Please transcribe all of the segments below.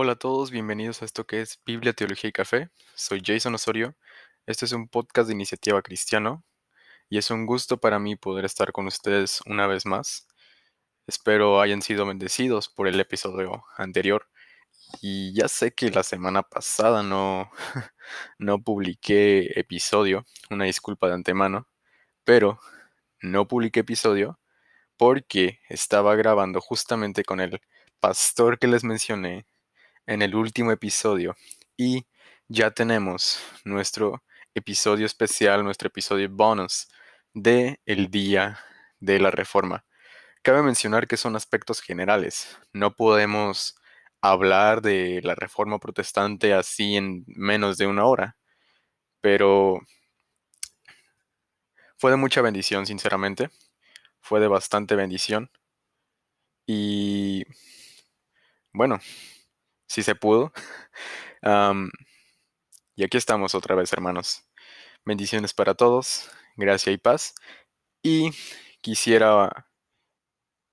Hola a todos, bienvenidos a esto que es Biblia, Teología y Café. Soy Jason Osorio. Este es un podcast de iniciativa cristiano y es un gusto para mí poder estar con ustedes una vez más. Espero hayan sido bendecidos por el episodio anterior. Y ya sé que la semana pasada no, no publiqué episodio, una disculpa de antemano, pero no publiqué episodio porque estaba grabando justamente con el pastor que les mencioné en el último episodio y ya tenemos nuestro episodio especial, nuestro episodio bonus de el día de la reforma. Cabe mencionar que son aspectos generales. No podemos hablar de la reforma protestante así en menos de una hora, pero fue de mucha bendición, sinceramente. Fue de bastante bendición. Y bueno, si se pudo. y aquí estamos otra vez, hermanos. Bendiciones para todos, gracia y paz. Y quisiera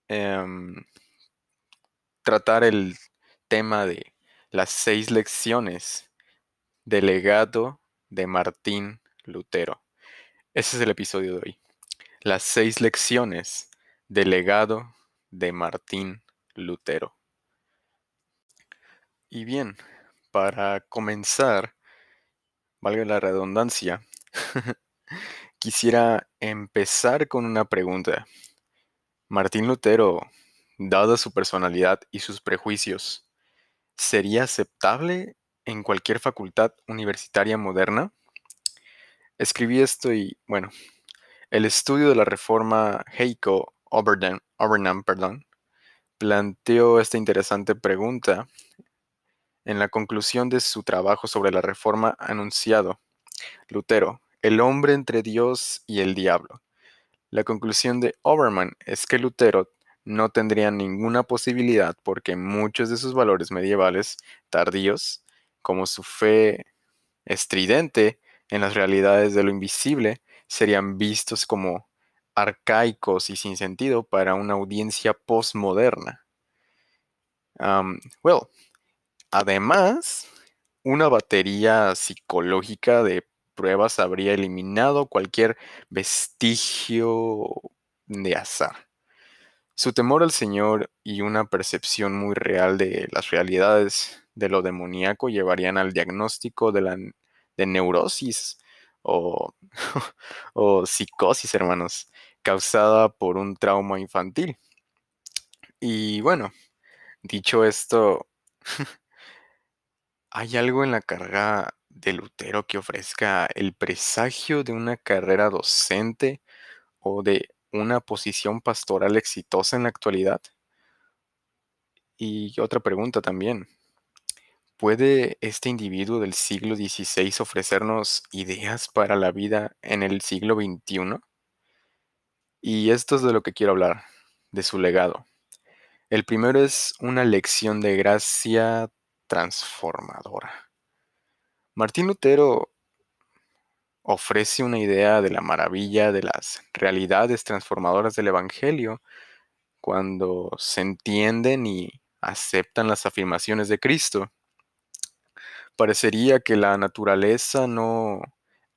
em, tratar el tema de las seis lecciones del legado de Martín Lutero. Ese es el episodio de hoy. Las seis lecciones del legado de Martín Lutero. Y bien, para comenzar, valga la redundancia, quisiera empezar con una pregunta. Martín Lutero, dada su personalidad y sus prejuicios, ¿sería aceptable en cualquier facultad universitaria moderna? Escribí esto y, bueno, el estudio de la reforma Heiko Obernan, perdón, planteó esta interesante pregunta en la conclusión de su trabajo sobre la reforma anunciado, Lutero, el hombre entre Dios y el diablo. La conclusión de Obermann es que Lutero no tendría ninguna posibilidad porque muchos de sus valores medievales tardíos, como su fe estridente en las realidades de lo invisible, serían vistos como arcaicos y sin sentido para una audiencia postmoderna. Well, Además, una batería psicológica de pruebas habría eliminado cualquier vestigio de azar. Su temor al Señor y una percepción muy real de las realidades de lo demoníaco llevarían al diagnóstico de, la, de neurosis o, o psicosis, hermanos, causada por un trauma infantil. Y bueno, dicho esto, ¿Hay algo en la carga de Lutero que ofrezca el presagio de una carrera docente o de una posición pastoral exitosa en la actualidad? Y otra pregunta también. ¿Puede este individuo del siglo XVI ofrecernos ideas para la vida en el siglo XXI? Y esto es de lo que quiero hablar, de su legado. El primero es una lección de gracia transformadora. Martín Lutero ofrece una idea de la maravilla de las realidades transformadoras del Evangelio cuando se entienden y aceptan las afirmaciones de Cristo. Parecería que la naturaleza no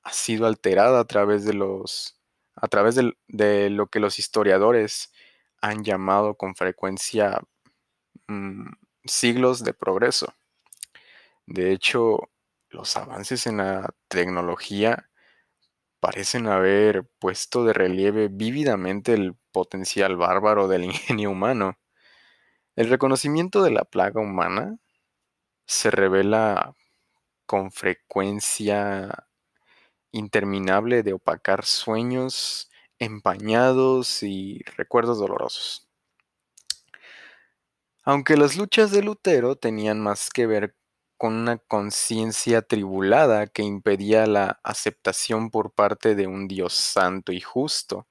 ha sido alterada a través de los a través de, lo que los historiadores han llamado con frecuencia mm, siglos de progreso. De hecho, los avances en la tecnología parecen haber puesto de relieve vívidamente el potencial bárbaro del ingenio humano. El reconocimiento de la plaga humana se revela con frecuencia interminable de opacar sueños empañados y recuerdos dolorosos. Aunque las luchas de Lutero tenían más que ver con una conciencia tribulada que impedía la aceptación por parte de un Dios santo y justo.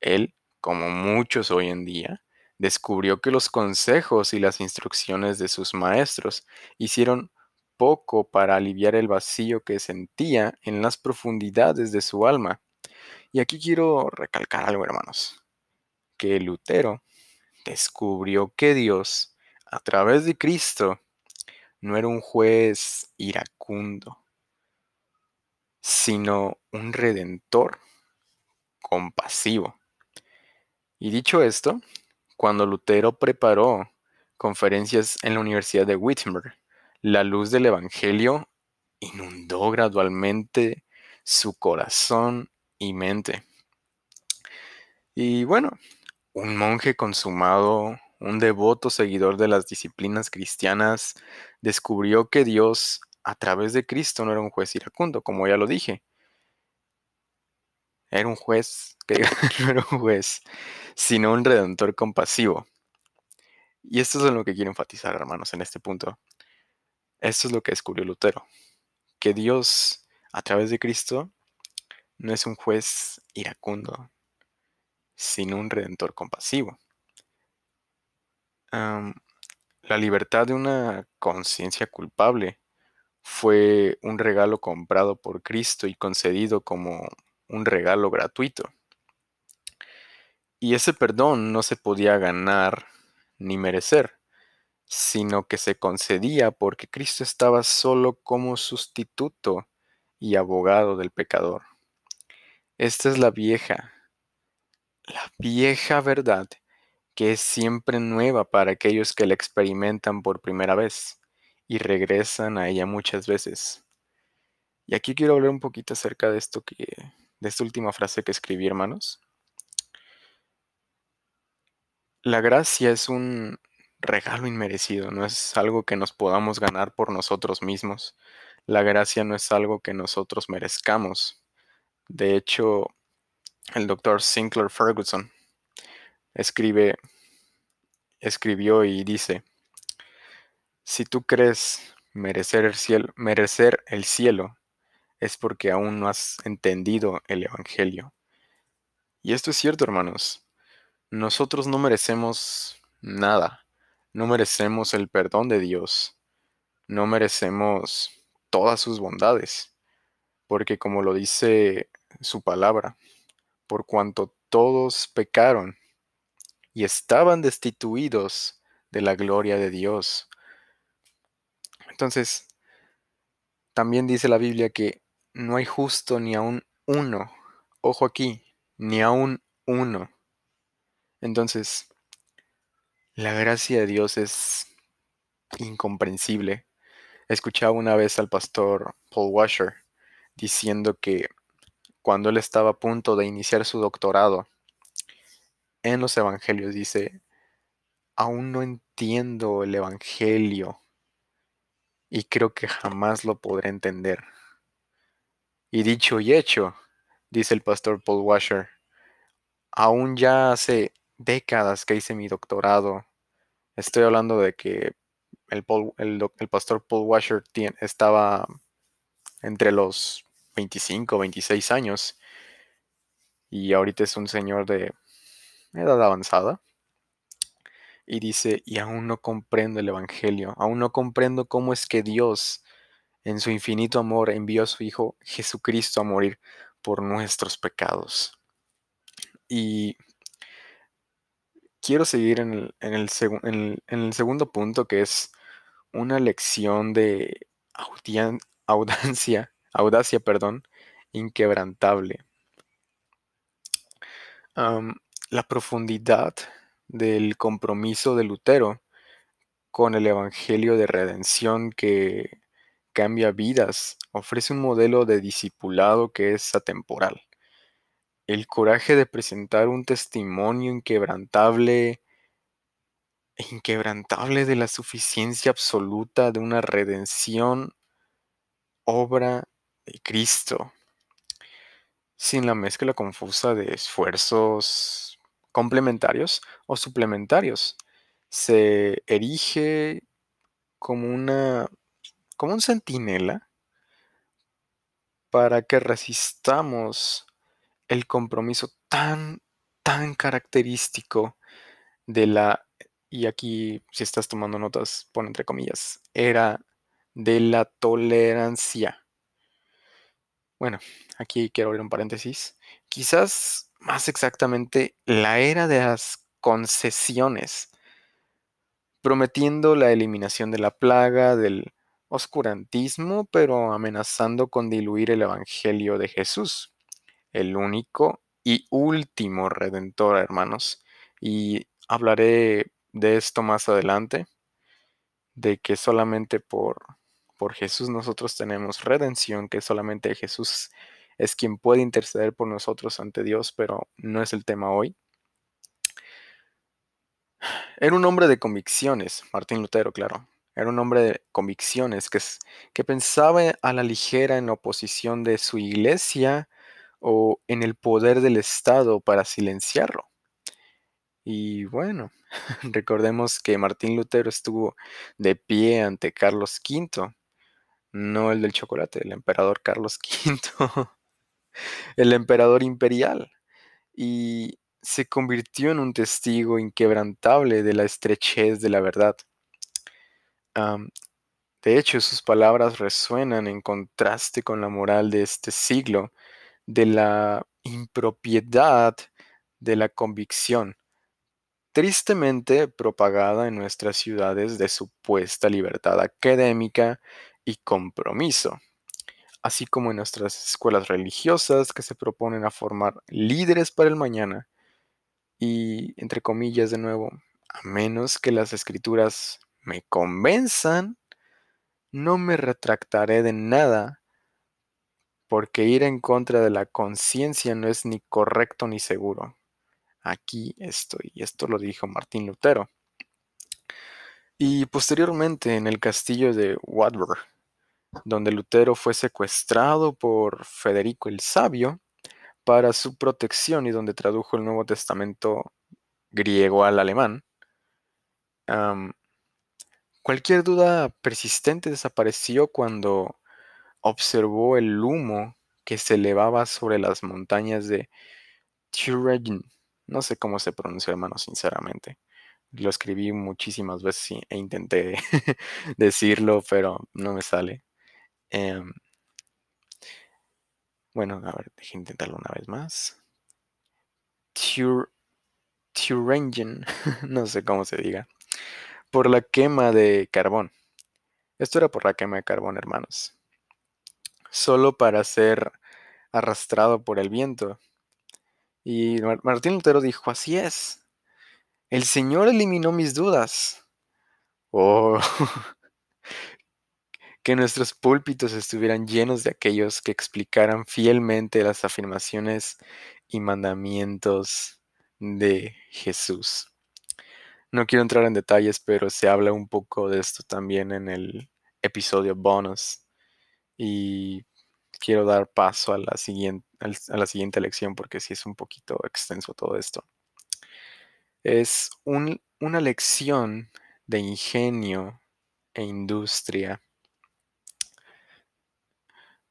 Él, como muchos hoy en día, descubrió que los consejos y las instrucciones de sus maestros hicieron poco para aliviar el vacío que sentía en las profundidades de su alma. Y aquí quiero recalcar algo, hermanos, que Lutero descubrió que Dios, a través de Cristo, no era un juez iracundo, sino un redentor compasivo. Y dicho esto, cuando Lutero preparó conferencias en la Universidad de Wittenberg, la luz del Evangelio inundó gradualmente su corazón y mente. Y bueno, un monje consumado, un devoto seguidor de las disciplinas cristianas, descubrió que Dios, a través de Cristo, no era un juez iracundo, como ya lo dije. Era un juez, que no era un juez, sino un redentor compasivo. Y esto es lo que quiero enfatizar, hermanos, en este punto. Esto es lo que descubrió Lutero, que Dios, a través de Cristo, no es un juez iracundo, sino un redentor compasivo. La libertad de una conciencia culpable fue un regalo comprado por Cristo y concedido como un regalo gratuito. Y ese perdón no se podía ganar ni merecer, sino que se concedía porque Cristo estaba solo como sustituto y abogado del pecador. Esta es la vieja, la vieja verdad que es siempre nueva para aquellos que la experimentan por primera vez y regresan a ella muchas veces. Y aquí quiero hablar un poquito acerca de esto que de esta última frase que escribí, hermanos. La gracia es un regalo inmerecido, no es algo que nos podamos ganar por nosotros mismos. La gracia no es algo que nosotros merezcamos. De hecho, el doctor Sinclair Ferguson escribe, escribió y dice, si tú crees merecer el cielo, merecer el cielo es porque aún no has entendido el Evangelio. Y esto es cierto, hermanos. Nosotros no merecemos nada. No merecemos el perdón de Dios. No merecemos todas sus bondades. Porque como lo dice su palabra, por cuanto todos pecaron y estaban destituidos de la gloria de Dios. Entonces, también dice la Biblia que no hay justo ni aún uno. Ojo aquí, ni aún uno. Entonces, la gracia de Dios es incomprensible. Escuchaba una vez al pastor Paul Washer diciendo que cuando él estaba a punto de iniciar su doctorado en los evangelios, dice, aún no entiendo el evangelio y creo que jamás lo podré entender. Y dicho y hecho, dice el pastor Paul Washer, aún ya hace décadas que hice mi doctorado, estoy hablando de que el, el, pastor Paul Washer estaba entre los 25, 26 años y ahorita es un señor de edad avanzada. Y dice, y aún no comprendo el Evangelio, aún no comprendo cómo es que Dios en su infinito amor envió a su Hijo Jesucristo a morir por nuestros pecados. Y quiero seguir en el, segundo punto, que es una lección de audacia, audacia perdón, inquebrantable. La profundidad del compromiso de Lutero con el Evangelio de redención que cambia vidas, ofrece un modelo de discipulado que es atemporal. El coraje de presentar un testimonio inquebrantable, inquebrantable de la suficiencia absoluta de una redención, obra de Cristo, sin la mezcla confusa de esfuerzos complementarios o suplementarios. Se erige como una como un centinela para que resistamos el compromiso tan, tan característico de la, y aquí si estás tomando notas, pon entre comillas, era de la tolerancia. Bueno, aquí quiero abrir un paréntesis. Quizás más exactamente la era de las concesiones, prometiendo la eliminación de la plaga, del oscurantismo, pero amenazando con diluir el Evangelio de Jesús, el único y último redentor, hermanos. Y hablaré de esto más adelante, de que solamente por, por Jesús nosotros tenemos redención, que solamente Jesús es quien puede interceder por nosotros ante Dios, pero no es el tema hoy. Era un hombre de convicciones, Martín Lutero, claro. Era un hombre de convicciones que, que pensaba a la ligera en oposición de su iglesia o en el poder del Estado para silenciarlo. Y bueno, recordemos que Martín Lutero estuvo de pie ante Carlos V, no el del chocolate, el emperador Carlos V, el emperador imperial, y se convirtió en un testigo inquebrantable de la estrechez de la verdad. de hecho, sus palabras resuenan en contraste con la moral de este siglo, de la impropiedad de la convicción, tristemente propagada en nuestras ciudades de supuesta libertad académica y compromiso, así como en nuestras escuelas religiosas que se proponen a formar líderes para el mañana y, entre comillas, de nuevo, a menos que las escrituras me convenzan, no me retractaré de nada, porque ir en contra de la conciencia no es ni correcto ni seguro. Aquí estoy. Y esto lo dijo Martín Lutero. Y posteriormente en el castillo de Wartburg, donde Lutero fue secuestrado por Federico el Sabio, para su protección y donde tradujo el Nuevo Testamento griego al alemán. cualquier duda persistente desapareció cuando observó el humo que se elevaba sobre las montañas de Thuringen. No sé cómo se pronuncia, hermano, sinceramente. Lo escribí muchísimas veces e intenté decirlo, pero no me sale. Em, bueno, a ver, deje intentarlo una vez más. Thuringen, no sé cómo se diga. Por la quema de carbón. Esto era por la quema de carbón, hermanos. Solo para ser arrastrado por el viento. Y Martín Lutero dijo, así es. El Señor eliminó mis dudas. Oh, que nuestros púlpitos estuvieran llenos de aquellos que explicaran fielmente las afirmaciones y mandamientos de Jesús. No quiero entrar en detalles, pero se habla un poco de esto también en el episodio bonus. Y quiero dar paso a la siguiente, a la siguiente lección porque sí es un poquito extenso todo esto. Es una lección de ingenio e industria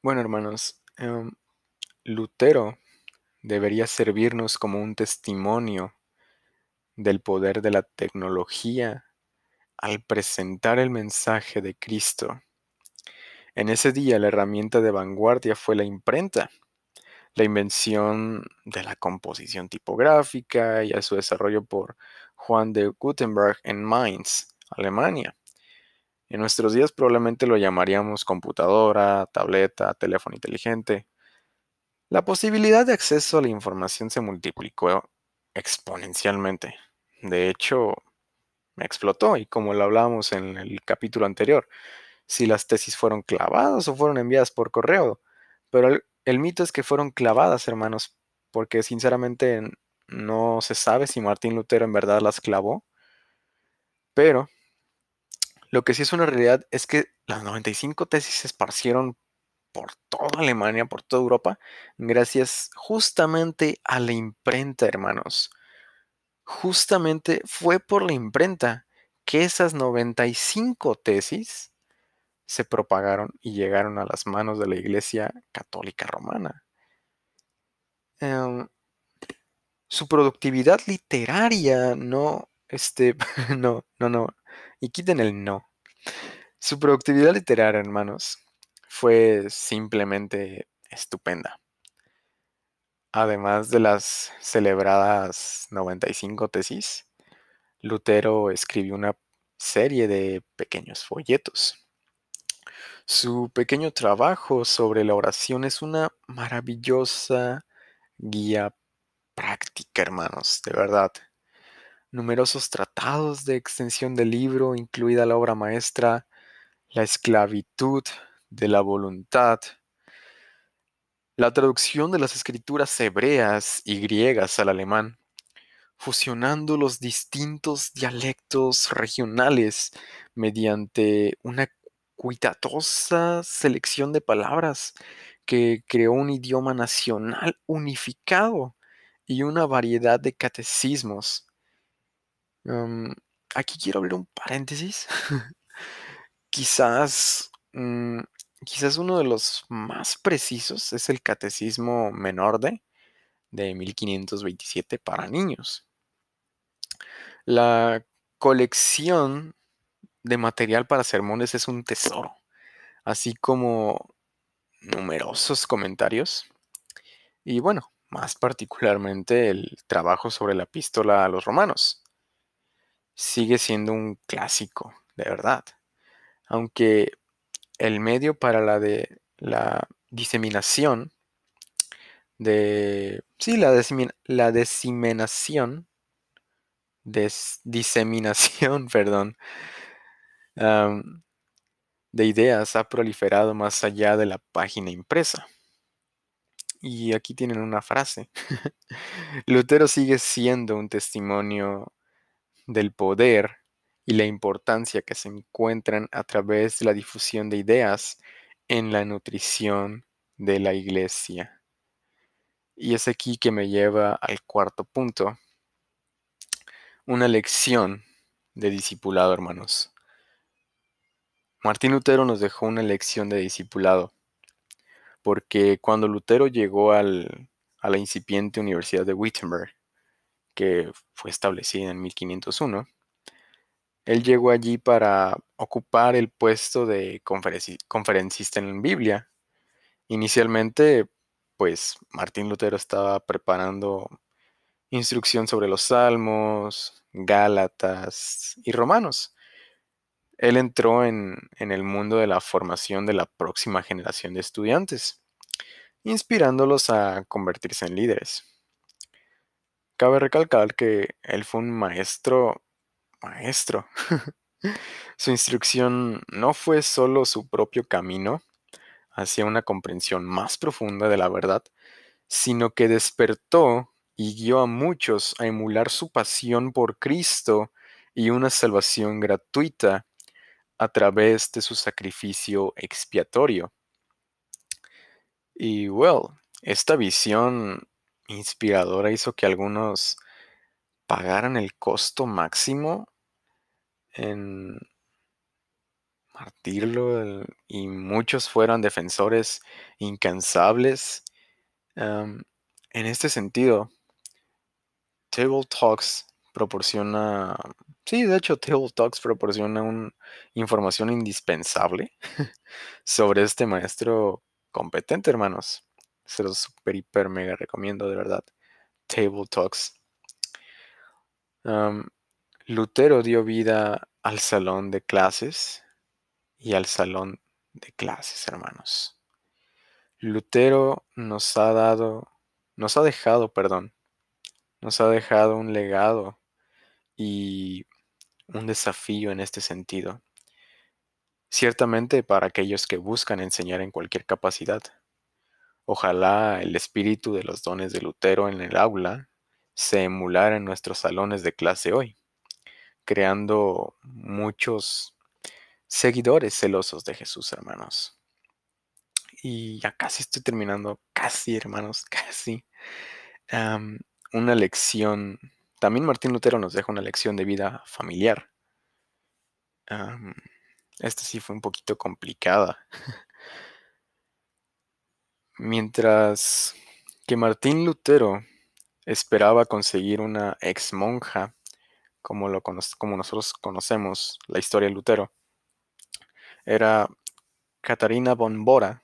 bueno, hermanos, em, Lutero debería servirnos como un testimonio del poder de la tecnología al presentar el mensaje de Cristo. En ese día la herramienta de vanguardia fue la imprenta, la invención de la composición tipográfica y a su desarrollo por Juan de Gutenberg en Mainz, Alemania. En nuestros días probablemente lo llamaríamos computadora, tableta, teléfono inteligente. La posibilidad de acceso a la información se multiplicó exponencialmente. De hecho, me explotó y como lo hablábamos en el capítulo anterior, si las tesis fueron clavadas o fueron enviadas por correo. Pero el, el mito es que fueron clavadas, hermanos, porque sinceramente no se sabe si Martín Lutero en verdad las clavó. Pero lo que sí es una realidad es que las 95 tesis se esparcieron por toda Alemania, por toda Europa, gracias justamente a la imprenta, hermanos. Justamente fue por la imprenta que esas 95 tesis se propagaron y llegaron a las manos de la Iglesia Católica Romana. Em, su productividad literaria no, este, no, no, no, y quiten el no. Su productividad literaria, hermanos, fue simplemente estupenda. Además de las celebradas 95 tesis, Lutero escribió una serie de pequeños folletos. Su pequeño trabajo sobre la oración es una maravillosa guía práctica, hermanos, de verdad. Numerosos tratados de extensión del libro, incluida la obra maestra La esclavitud de la voluntad, la traducción de las escrituras hebreas y griegas al alemán, fusionando los distintos dialectos regionales mediante una cuidadosa selección de palabras que creó un idioma nacional unificado y una variedad de catecismos. Um, aquí quiero abrir un paréntesis. quizás, mm, quizás uno de los más precisos es el Catecismo Menor de, de 1527 para niños. La colección de material para sermones es un tesoro, así como numerosos comentarios. Y bueno, más particularmente el trabajo sobre la epístola a los romanos. Sigue siendo un clásico, de verdad. Aunque el medio para la de la diseminación de sí, la, la diseminación diseminación, perdón, de ideas ha proliferado más allá de la página impresa. Y aquí tienen una frase. Lutero sigue siendo un testimonio del poder y la importancia que se encuentran a través de la difusión de ideas en la nutrición de la iglesia. Y es aquí que me lleva al cuarto punto, una lección de discipulado, hermanos. Martín Lutero nos dejó una lección de discipulado, porque cuando Lutero llegó a la incipiente Universidad de Wittenberg, que fue establecida en 1501, él llegó allí para ocupar el puesto de conferencista en Biblia. Inicialmente, pues Martín Lutero estaba preparando instrucción sobre los Salmos, Gálatas y Romanos. Él entró en, el mundo de la formación de la próxima generación de estudiantes, inspirándolos a convertirse en líderes. Cabe recalcar que él fue un maestro, maestro. su instrucción no fue solo su propio camino hacia una comprensión más profunda de la verdad, sino que despertó y guió a muchos a emular su pasión por Cristo y una salvación gratuita a través de su sacrificio expiatorio. Y well, esta visión inspiradora hizo que algunos pagaran el costo máximo en martirlo y muchos fueron defensores incansables. en este sentido, Table Talks proporciona, sí, de hecho Table Talks proporciona una información indispensable sobre este maestro competente, hermanos. Se los super, hiper, mega recomiendo, de verdad. Table Talks. Lutero dio vida al salón de clases y al salón de clases, hermanos. Lutero nos ha dado, nos ha dejado, perdón, nos ha dejado un legado y un desafío en este sentido. Ciertamente para aquellos que buscan enseñar en cualquier capacidad. Ojalá el espíritu de los dones de Lutero en el aula se emulara en nuestros salones de clase hoy, creando muchos seguidores celosos de Jesús, hermanos. Y ya casi estoy terminando, casi, hermanos, casi una lección, también Martín Lutero nos deja una lección de vida familiar. esta sí fue un poquito complicada. Mientras que Martín Lutero esperaba conseguir una ex monja, como, lo como nosotros conocemos la historia de Lutero, era Catarina von Bora,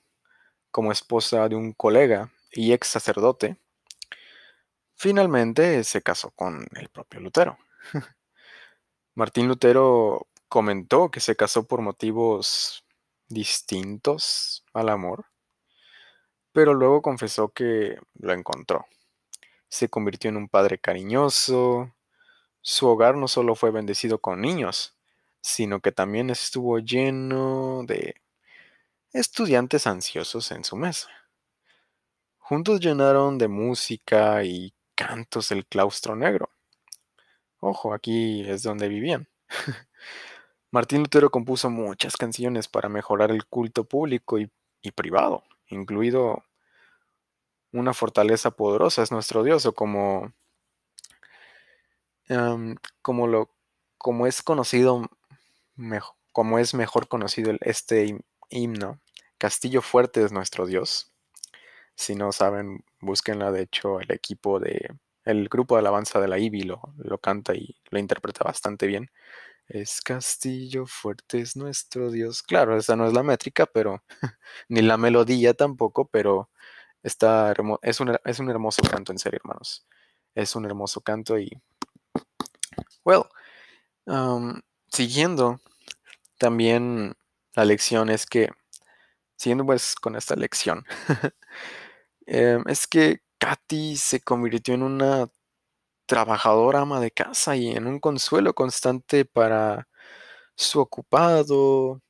como esposa de un colega y ex sacerdote, Finalmente se casó con el propio Lutero. Martín Lutero comentó que se casó por motivos distintos al amor, pero luego confesó que lo encontró. Se convirtió en un padre cariñoso. Su hogar no solo fue bendecido con niños, sino que también estuvo lleno de estudiantes ansiosos en su mesa. Juntos llenaron de música y cantos el claustro negro. Ojo, aquí es donde vivían. Martín Lutero compuso muchas canciones para mejorar el culto público y, privado, incluido una fortaleza poderosa es nuestro Dios, o como, em, como, lo, como es conocido, como es mejor conocido este himno, Castillo fuerte es nuestro Dios. Si no saben, búsquenla. De hecho, el equipo de. El grupo de alabanza de la IBI lo, lo canta y lo interpreta bastante bien. Es Castillo fuerte es nuestro Dios. Claro, esa no es la métrica, pero. ni la melodía tampoco, pero. Está es, un, es un hermoso canto, en serio, hermanos. Es un hermoso canto y. Well, siguiendo, también la lección es que. Siguiendo pues con esta lección. Em, es que Katy se convirtió en una trabajadora ama de casa y en un consuelo constante para su ocupado,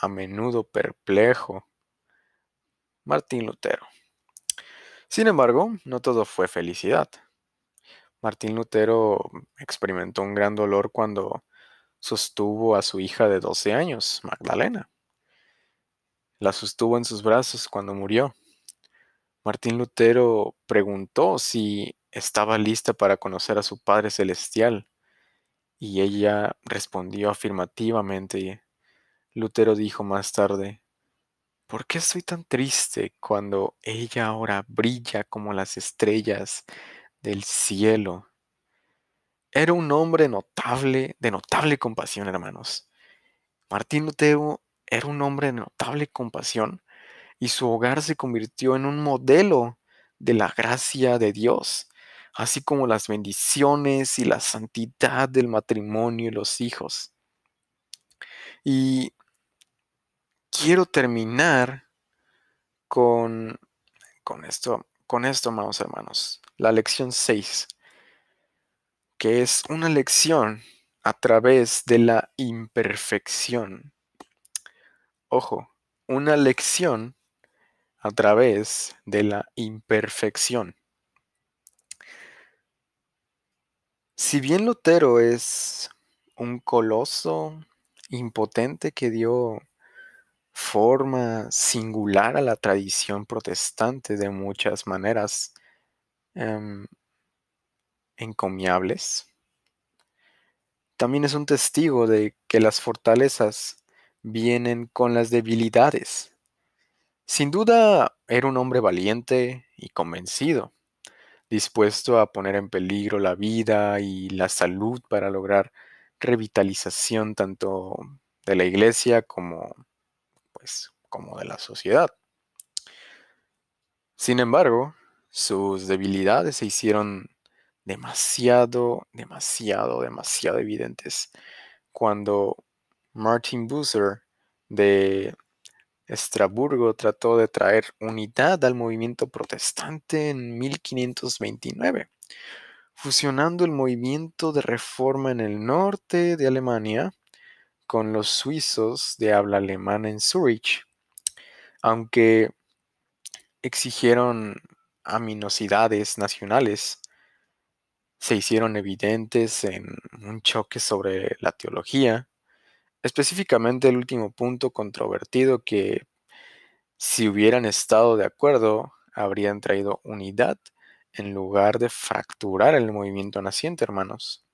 a menudo perplejo, Martín Lutero. Sin embargo, no todo fue felicidad. Martín Lutero experimentó un gran dolor cuando sostuvo a su hija de 12 años, Magdalena. La sostuvo en sus brazos cuando murió. Martín Lutero preguntó si estaba lista para conocer a su Padre Celestial y ella respondió afirmativamente. Lutero dijo más tarde, ¿por qué estoy tan triste cuando ella ahora brilla como las estrellas del cielo? Era un hombre notable, de notable compasión, hermanos. Martín Lutero era un hombre de notable compasión y su hogar se convirtió en un modelo de la gracia de Dios, así como las bendiciones y la santidad del matrimonio y los hijos. Y quiero terminar con, con esto, con esto, amados hermanos, la lección 6, que es una lección a través de la imperfección. Ojo, una lección a través de la imperfección. Si bien Lutero es un coloso impotente que dio forma singular a la tradición protestante de muchas maneras em, encomiables, también es un testigo de que las fortalezas vienen con las debilidades. Sin duda era un hombre valiente y convencido, dispuesto a poner en peligro la vida y la salud para lograr revitalización tanto de la iglesia como pues como de la sociedad. Sin embargo, sus debilidades se hicieron demasiado, demasiado, demasiado evidentes cuando Martin Bucer de Estraburgo trató de traer unidad al movimiento protestante en 1529, fusionando el movimiento de reforma en el norte de Alemania con los suizos de habla alemana en Zurich, aunque exigieron aminosidades nacionales, se hicieron evidentes en un choque sobre la teología, Específicamente el último punto controvertido que si hubieran estado de acuerdo habrían traído unidad en lugar de fracturar el movimiento naciente, hermanos.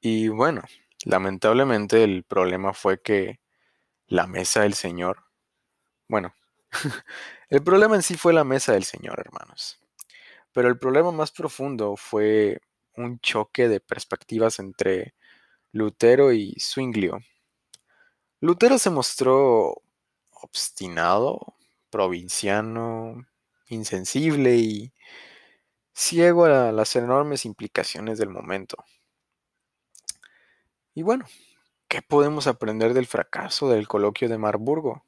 Y bueno, lamentablemente el problema fue que la mesa del Señor, bueno, el problema en sí fue la mesa del Señor, hermanos. Pero el problema más profundo fue un choque de perspectivas entre Lutero y Zwinglio. Lutero se mostró obstinado, provinciano, insensible y ciego a las enormes implicaciones del momento. Y bueno, ¿qué podemos aprender del fracaso del coloquio de Marburgo?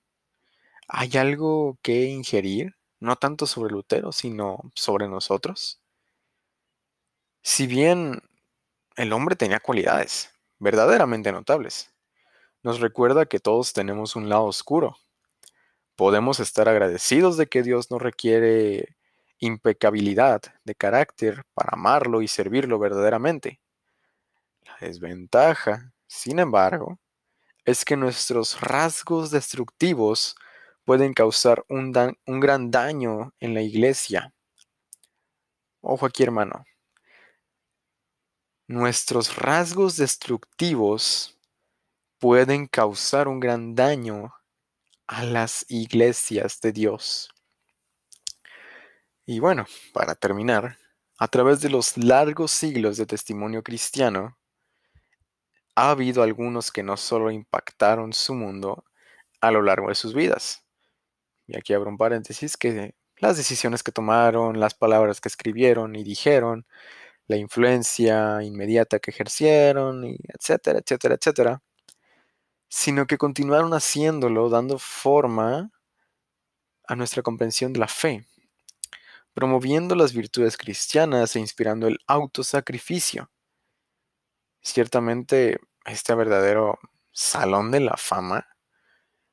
¿Hay algo que ingerir? No tanto sobre Lutero, sino sobre nosotros. Si bien el hombre tenía cualidades verdaderamente notables, nos recuerda que todos tenemos un lado oscuro. Podemos estar agradecidos de que Dios nos requiere impecabilidad de carácter para amarlo y servirlo verdaderamente. La desventaja, sin embargo, es que nuestros rasgos destructivos pueden causar un, un, gran daño en la iglesia. Ojo aquí, hermano. Nuestros rasgos destructivos pueden causar un gran daño a las iglesias de Dios. Y bueno, para terminar, a través de los largos siglos de testimonio cristiano, ha habido algunos que no solo impactaron su mundo a lo largo de sus vidas. Y aquí abro un paréntesis que las decisiones que tomaron, las palabras que escribieron y dijeron, la influencia inmediata que ejercieron, y etcétera, etcétera, etcétera, sino que continuaron haciéndolo dando forma a nuestra comprensión de la fe promoviendo las virtudes cristianas e inspirando el autosacrificio. Ciertamente, este verdadero salón de la fama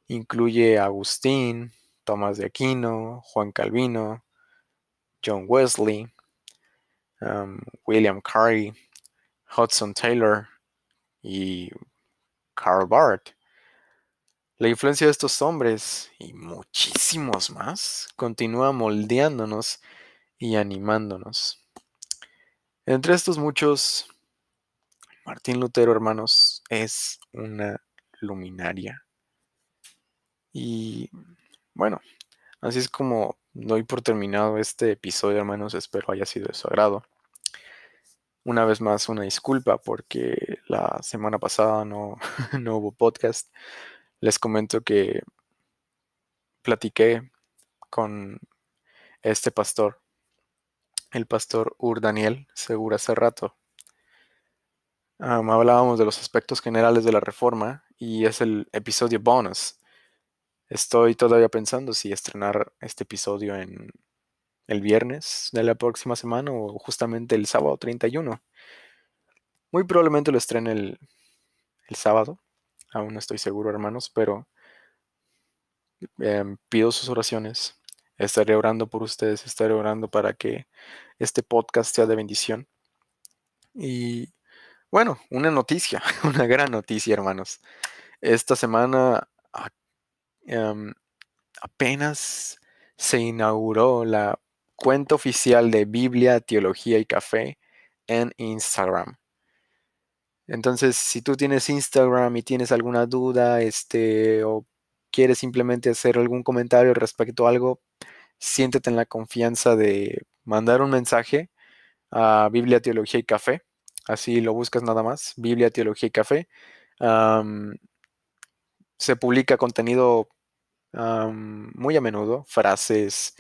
incluye a Agustín, Tomás de Aquino, Juan Calvino, John Wesley, um, William Carey, Hudson Taylor y Karl Barth. La influencia de estos hombres y muchísimos más continúa moldeándonos y animándonos. Entre estos muchos, Martín Lutero, hermanos, es una luminaria. Y bueno, así es como doy por terminado este episodio, hermanos. Espero haya sido de su agrado. Una vez más, una disculpa porque la semana pasada no, no hubo podcast les comento que platiqué con este pastor, el pastor Ur Daniel Segura hace rato. hablábamos de los aspectos generales de la reforma y es el episodio bonus. Estoy todavía pensando si estrenar este episodio en el viernes de la próxima semana o justamente el sábado 31. Muy probablemente lo estrene el, el sábado Aún no estoy seguro, hermanos, pero em, pido sus oraciones. Estaré orando por ustedes, estaré orando para que este podcast sea de bendición. Y bueno, una noticia, una gran noticia, hermanos. Esta semana em, apenas se inauguró la cuenta oficial de Biblia, Teología y Café en Instagram. Entonces, si tú tienes Instagram y tienes alguna duda, este, o quieres simplemente hacer algún comentario respecto a algo, siéntete en la confianza de mandar un mensaje a Biblia, Teología y Café. Así lo buscas nada más, Biblia, Teología y Café. se publica contenido muy a menudo, frases,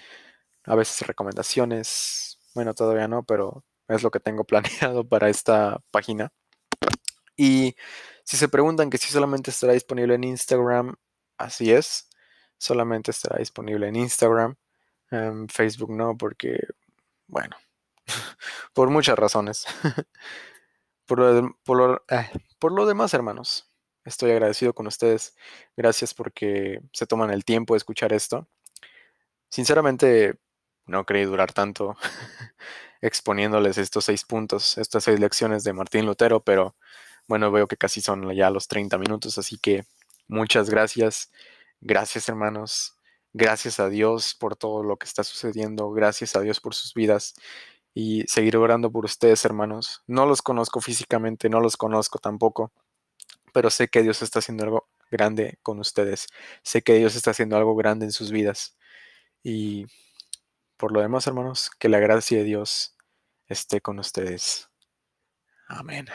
a veces recomendaciones. Bueno, todavía no, pero es lo que tengo planeado para esta página. Y si se preguntan que si solamente estará disponible en Instagram, así es. Solamente estará disponible en Instagram. En Facebook no, porque, bueno, por muchas razones. por, lo, eh, por lo demás, hermanos, estoy agradecido con ustedes. Gracias porque se toman el tiempo de escuchar esto. Sinceramente, no creí durar tanto exponiéndoles estos seis puntos, estas seis lecciones de Martín Lutero, pero bueno, veo que casi son ya los 30 minutos, así que muchas gracias. Gracias hermanos. Gracias a Dios por todo lo que está sucediendo. Gracias a Dios por sus vidas. Y seguir orando por ustedes, hermanos. No los conozco físicamente, no los conozco tampoco. Pero sé que Dios está haciendo algo grande con ustedes. Sé que Dios está haciendo algo grande en sus vidas. Y por lo demás, hermanos, que la gracia de Dios esté con ustedes. Amén.